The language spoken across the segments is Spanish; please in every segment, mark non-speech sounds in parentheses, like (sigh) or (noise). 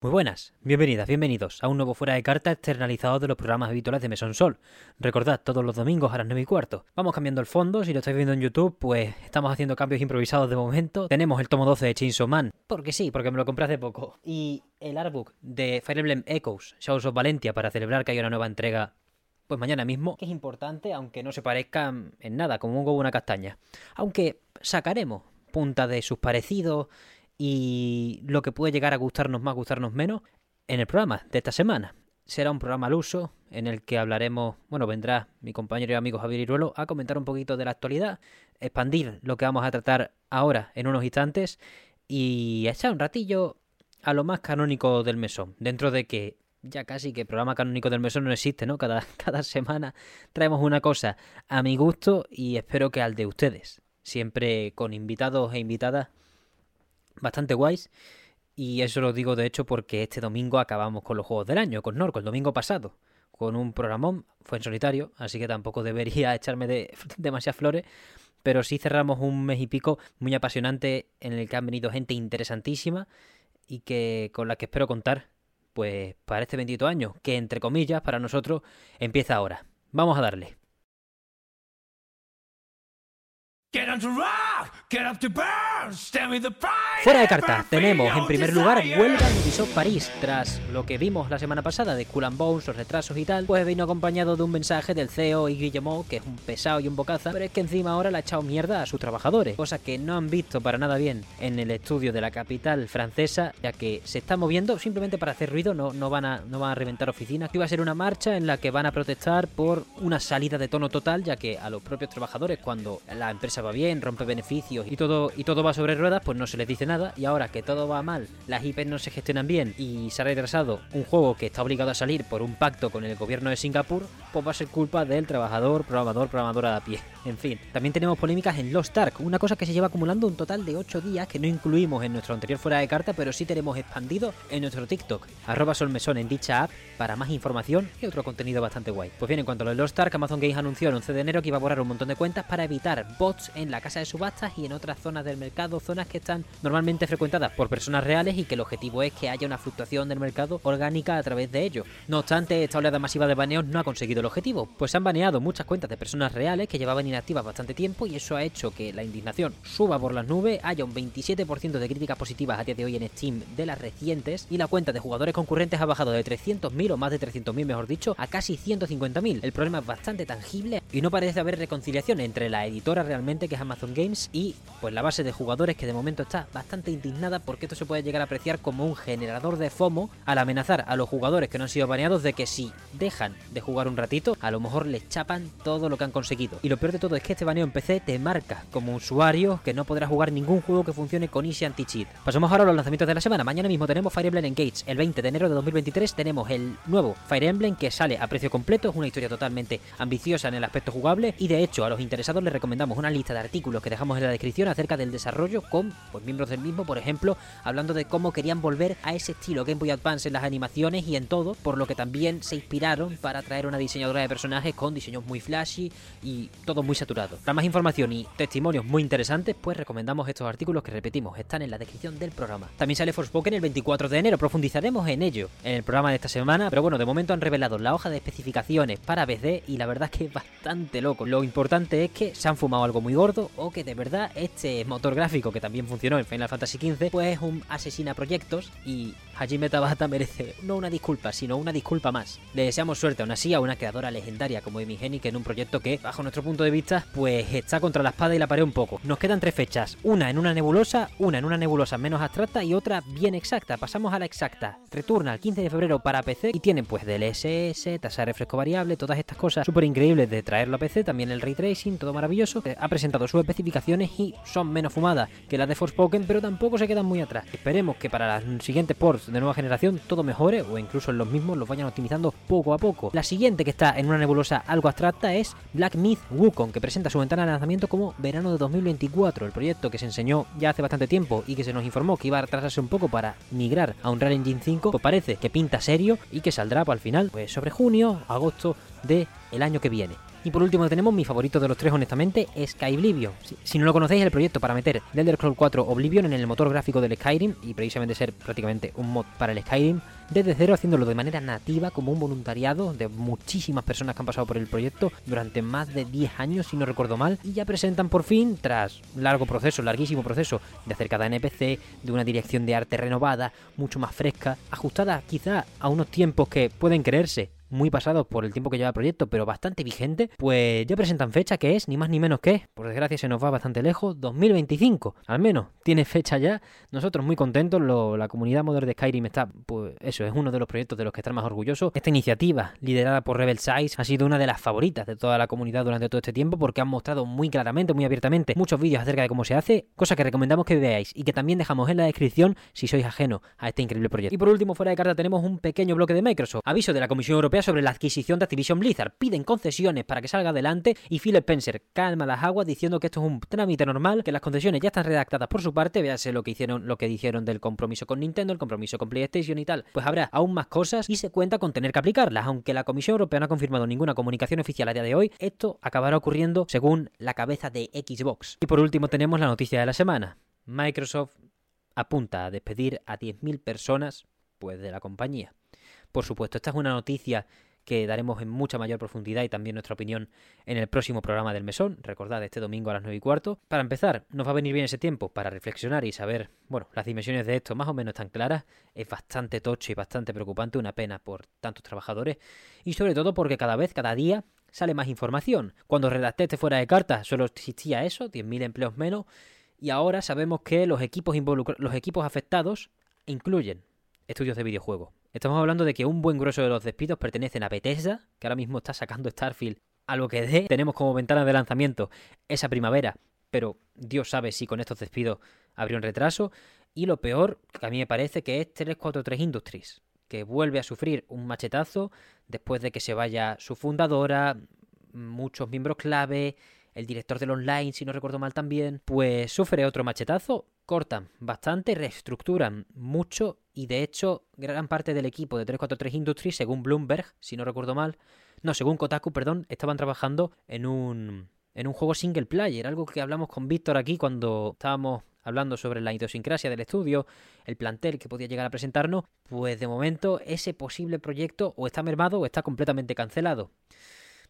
Muy buenas, bienvenidas, bienvenidos a un nuevo Fuera de Carta externalizado de los programas habituales de Mesón Sol. Recordad, todos los domingos a las 9 y cuarto. Vamos cambiando el fondo, si lo estáis viendo en YouTube, pues estamos haciendo cambios improvisados de momento. Tenemos el tomo 12 de Chainsaw Man, porque sí, porque me lo compré hace poco. Y el artbook de Fire Emblem Echoes, Shadows of Valentia, para celebrar que hay una nueva entrega pues mañana mismo, que es importante, aunque no se parezcan en nada, como un huevo una castaña. Aunque sacaremos punta de sus parecidos y lo que puede llegar a gustarnos más, gustarnos menos, en el programa de esta semana. Será un programa al uso en el que hablaremos, bueno, vendrá mi compañero y amigo Javier Iruelo a comentar un poquito de la actualidad, expandir lo que vamos a tratar ahora en unos instantes y echar un ratillo a lo más canónico del mesón, dentro de que ya casi que el programa canónico del mesón no existe, ¿no? Cada, (laughs) cada semana traemos una cosa a mi gusto y espero que al de ustedes, siempre con invitados e invitadas bastante guays. Y eso lo digo de hecho porque este domingo acabamos con los juegos del año, con Norco, el domingo pasado, con un programón, fue en solitario, así que tampoco (laughs) debería echarme de (laughs) demasiadas flores, pero sí cerramos un mes y pico muy apasionante en el que han venido gente interesantísima y que con la que espero contar pues para este bendito año, que entre comillas para nosotros empieza ahora. Vamos a darle. Fuera de carta, tenemos en primer lugar huelga en Ubisoft París. Tras lo que vimos la semana pasada de Cool and Bones, los retrasos y tal, pues vino acompañado de un mensaje del CEO y Guillemot, que es un pesado y un bocaza, pero es que encima ahora le ha echado mierda a sus trabajadores, cosa que no han visto para nada bien en el estudio de la capital francesa, ya que se está moviendo simplemente para hacer ruido, no, no, van, a, no van a reventar oficinas. Iba a ser una marcha en la que van a protestar por una salida de tono total, ya que a los propios trabajadores, cuando la empresa va bien, rompe beneficios y todo, y todo va sobre ruedas, pues no se les dice nada. Y ahora que todo va mal, las IPs no se gestionan bien y se ha retrasado un juego que está obligado a salir por un pacto con el gobierno de Singapur, pues va a ser culpa del trabajador, programador, programadora a pie. (laughs) En fin, también tenemos polémicas en Lost Ark, una cosa que se lleva acumulando un total de 8 días que no incluimos en nuestro anterior fuera de carta, pero sí tenemos expandido en nuestro TikTok, arroba solmesón en dicha app, para más información y otro contenido bastante guay. Pues bien, en cuanto a lo de Lost Ark, Amazon Games anunció el 11 de enero que iba a borrar un montón de cuentas para evitar bots en la casa de subastas y en otras zonas del mercado, zonas que están normalmente frecuentadas por personas reales y que el objetivo es que haya una fluctuación del mercado orgánica a través de ello. No obstante, esta oleada masiva de baneos no ha conseguido el objetivo, pues han baneado muchas cuentas de personas reales que llevaban inactivas bastante tiempo y eso ha hecho que la indignación suba por las nubes, haya un 27% de críticas positivas a día de hoy en Steam de las recientes y la cuenta de jugadores concurrentes ha bajado de 300.000 o más de 300.000 mejor dicho a casi 150.000. El problema es bastante tangible y no parece haber reconciliación entre la editora realmente que es Amazon Games y pues la base de jugadores que de momento está bastante indignada porque esto se puede llegar a apreciar como un generador de FOMO al amenazar a los jugadores que no han sido baneados de que si dejan de jugar un ratito, a lo mejor les chapan todo lo que han conseguido. Y lo peor de todo es que este baneo en PC te marca como usuario que no podrás jugar ningún juego que funcione con Easy Anti-Cheat. Pasamos ahora a los lanzamientos de la semana. Mañana mismo tenemos Fire Emblem Engage. El 20 de enero de 2023 tenemos el nuevo Fire Emblem que sale a precio completo. Es una historia totalmente ambiciosa en el aspecto jugable y de hecho a los interesados les recomendamos una lista de artículos que dejamos en la descripción acerca del desarrollo con pues, miembros del mismo, por ejemplo, hablando de cómo querían volver a ese estilo Game Boy Advance en las animaciones y en todo, por lo que también se inspiraron para traer una diseñadora de personajes con diseños muy flashy y todo muy saturado. Para más información y testimonios muy interesantes, pues recomendamos estos artículos que repetimos, están en la descripción del programa. También sale Forspoken el 24 de enero, profundizaremos en ello en el programa de esta semana, pero bueno, de momento han revelado la hoja de especificaciones para BD y la verdad es que bastante loco. Lo importante es que se han fumado algo muy gordo o que de verdad este motor gráfico que también funcionó en Final Fantasy XV, pues es un asesina proyectos y Hajime Tabata (laughs) merece no una disculpa, sino una disculpa más. Le deseamos suerte aún así a una creadora legendaria como Emi que en un proyecto que, bajo nuestro punto de vista, pues está contra la espada y la pared un poco. Nos quedan tres fechas, una en una nebulosa, una en una nebulosa menos abstracta y otra bien exacta. Pasamos a la exacta. Returna el 15 de febrero para PC y tienen pues DLSS, tasa de refresco variable, todas estas cosas súper increíbles de traerlo a PC, también el ray tracing, todo maravilloso. Ha presentado sus especificaciones y son menos fumadas que las de Forspoken, pero tampoco se quedan muy atrás. Esperemos que para las siguientes ports de nueva generación todo mejore o incluso los mismos los vayan optimizando poco a poco. La siguiente que está en una nebulosa algo abstracta es Black Myth Wukong, que presenta su ventana de lanzamiento como verano de 2024. El proyecto que se enseñó ya hace bastante tiempo y que se nos informó que iba a retrasarse un poco para migrar a un Real Engine 5, pues parece que pinta serio y que saldrá para el final, pues sobre junio, agosto de el año que viene. Y por último tenemos mi favorito de los tres, honestamente, Skyblivion. Si, si no lo conocéis, el proyecto para meter The Elder Scrolls 4 Oblivion en el motor gráfico del Skyrim y precisamente ser prácticamente un mod para el Skyrim desde cero haciéndolo de manera nativa como un voluntariado de muchísimas personas que han pasado por el proyecto durante más de 10 años si no recuerdo mal y ya presentan por fin tras largo proceso, larguísimo proceso de hacer cada NPC, de una dirección de arte renovada, mucho más fresca, ajustada quizá a unos tiempos que pueden creerse muy pasados por el tiempo que lleva el proyecto, pero bastante vigente, pues ya presentan fecha que es ni más ni menos que, por desgracia se nos va bastante lejos, 2025. Al menos tiene fecha ya. Nosotros muy contentos, la comunidad Modern de Skyrim está, pues eso, es uno de los proyectos de los que están más orgullosos. Esta iniciativa, liderada por Rebel Size, ha sido una de las favoritas de toda la comunidad durante todo este tiempo porque han mostrado muy claramente, muy abiertamente muchos vídeos acerca de cómo se hace, cosa que recomendamos que veáis y que también dejamos en la descripción si sois ajeno a este increíble proyecto. Y por último, fuera de carta tenemos un pequeño bloque de Microsoft. Aviso de la Comisión Europea sobre la adquisición de Activision Blizzard. Piden concesiones para que salga adelante y Phil Spencer calma las aguas diciendo que esto es un trámite normal, que las concesiones ya están redactadas por su parte, véase lo que hicieron, lo que dijeron del compromiso con Nintendo, el compromiso con PlayStation y tal. Pues habrá aún más cosas y se cuenta con tener que aplicarlas, aunque la Comisión Europea no ha confirmado ninguna comunicación oficial a día de hoy, esto acabará ocurriendo según la cabeza de Xbox. Y por último tenemos la noticia de la semana. Microsoft apunta a despedir a 10.000 personas pues de la compañía. Por supuesto, esta es una noticia que daremos en mucha mayor profundidad y también nuestra opinión en el próximo programa del Mesón, recordad, este domingo a las 9 y cuarto. Para empezar, nos va a venir bien ese tiempo para reflexionar y saber, bueno, las dimensiones de esto más o menos están claras, es bastante tocho y bastante preocupante, una pena por tantos trabajadores. Y sobre todo porque cada vez, cada día, sale más información. Cuando redacté este fuera de carta solo existía eso, 10.000 empleos menos, y ahora sabemos que los equipos, los equipos afectados incluyen estudios de videojuegos, Estamos hablando de que un buen grueso de los despidos pertenecen a Bethesda, que ahora mismo está sacando Starfield a lo que dé. Tenemos como ventana de lanzamiento esa primavera, pero Dios sabe si con estos despidos habría un retraso. Y lo peor, que a mí me parece que es 343 Industries, que vuelve a sufrir un machetazo después de que se vaya su fundadora, muchos miembros clave, el director del online, si no recuerdo mal también, pues sufre otro machetazo, cortan bastante, reestructuran mucho y de hecho gran parte del equipo de 343 Industries, según Bloomberg, si no recuerdo mal, no, según Kotaku, perdón, estaban trabajando en un en un juego single player, algo que hablamos con Víctor aquí cuando estábamos hablando sobre la idiosincrasia del estudio, el plantel que podía llegar a presentarnos, pues de momento ese posible proyecto o está mermado o está completamente cancelado.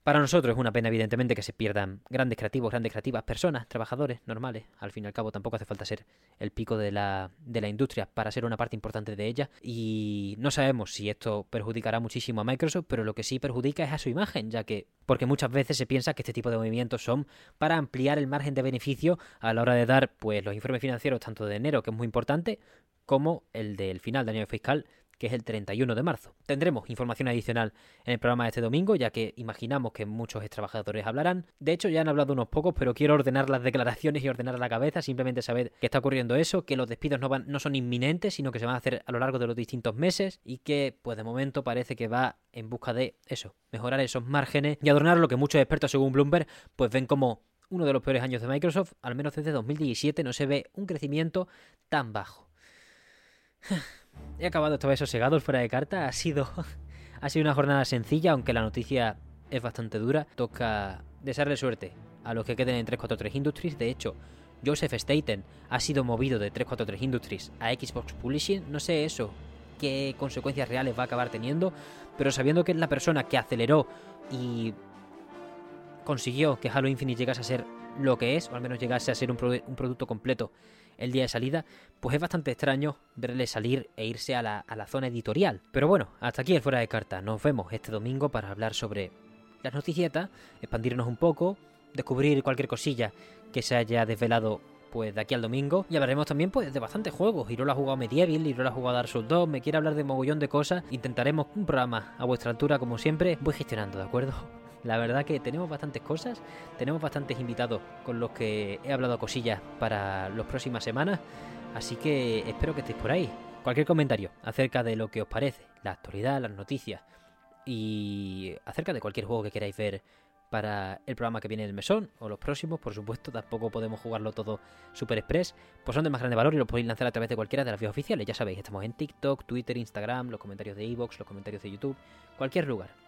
Para nosotros es una pena, evidentemente, que se pierdan grandes creativos, grandes creativas, personas, trabajadores normales. Al fin y al cabo, tampoco hace falta ser el pico de la, de la industria para ser una parte importante de ella. Y no sabemos si esto perjudicará muchísimo a Microsoft, pero lo que sí perjudica es a su imagen, ya que, porque muchas veces se piensa que este tipo de movimientos son para ampliar el margen de beneficio a la hora de dar pues los informes financieros, tanto de enero, que es muy importante, como el del final del año fiscal que es el 31 de marzo. Tendremos información adicional en el programa de este domingo, ya que imaginamos que muchos trabajadores hablarán. De hecho, ya han hablado unos pocos, pero quiero ordenar las declaraciones y ordenar la cabeza, simplemente saber que está ocurriendo eso, que los despidos no, no son inminentes, sino que se van a hacer a lo largo de los distintos meses y que, pues de momento, parece que va en busca de eso, mejorar esos márgenes y adornar lo que muchos expertos, según Bloomberg, pues ven como uno de los peores años de Microsoft, al menos desde 2017 no se ve un crecimiento tan bajo. He acabado esta vez sosegado fuera de carta. Ha sido, (laughs) ha sido una jornada sencilla, aunque la noticia es bastante dura. Toca desearle suerte a los que queden en 343 Industries. De hecho, Joseph Staten ha sido movido de 343 Industries a Xbox Publishing. No sé eso qué consecuencias reales va a acabar teniendo, pero sabiendo que es la persona que aceleró y consiguió que Halo Infinite llegase a ser lo que es, o al menos llegase a ser un, un producto completo el día de salida, pues es bastante extraño verle salir e irse a la, a la zona editorial. Pero bueno, hasta aquí el fuera de carta. Nos vemos este domingo para hablar sobre las noticietas, expandirnos un poco, descubrir cualquier cosilla que se haya desvelado pues de aquí al domingo. Y hablaremos también pues de bastantes juegos. Iro lo ha jugado Medieval, Iro lo ha jugado Dark Souls 2, me quiere hablar de mogollón de cosas. Intentaremos un programa a vuestra altura como siempre. Voy gestionando, ¿de acuerdo? La verdad que tenemos bastantes cosas, tenemos bastantes invitados con los que he hablado cosillas para las próximas semanas, así que espero que estéis por ahí. Cualquier comentario acerca de lo que os parece, la actualidad, las noticias y acerca de cualquier juego que queráis ver para el programa que viene el mesón o los próximos, por supuesto, tampoco podemos jugarlo todo super express, pues son de más grande valor y lo podéis lanzar a través de cualquiera de las vías oficiales, ya sabéis, estamos en TikTok, Twitter, Instagram, los comentarios de Evox, los comentarios de YouTube, cualquier lugar.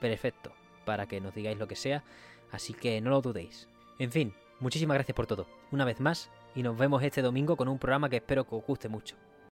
Perfecto para que nos digáis lo que sea, así que no lo dudéis. En fin, muchísimas gracias por todo, una vez más, y nos vemos este domingo con un programa que espero que os guste mucho.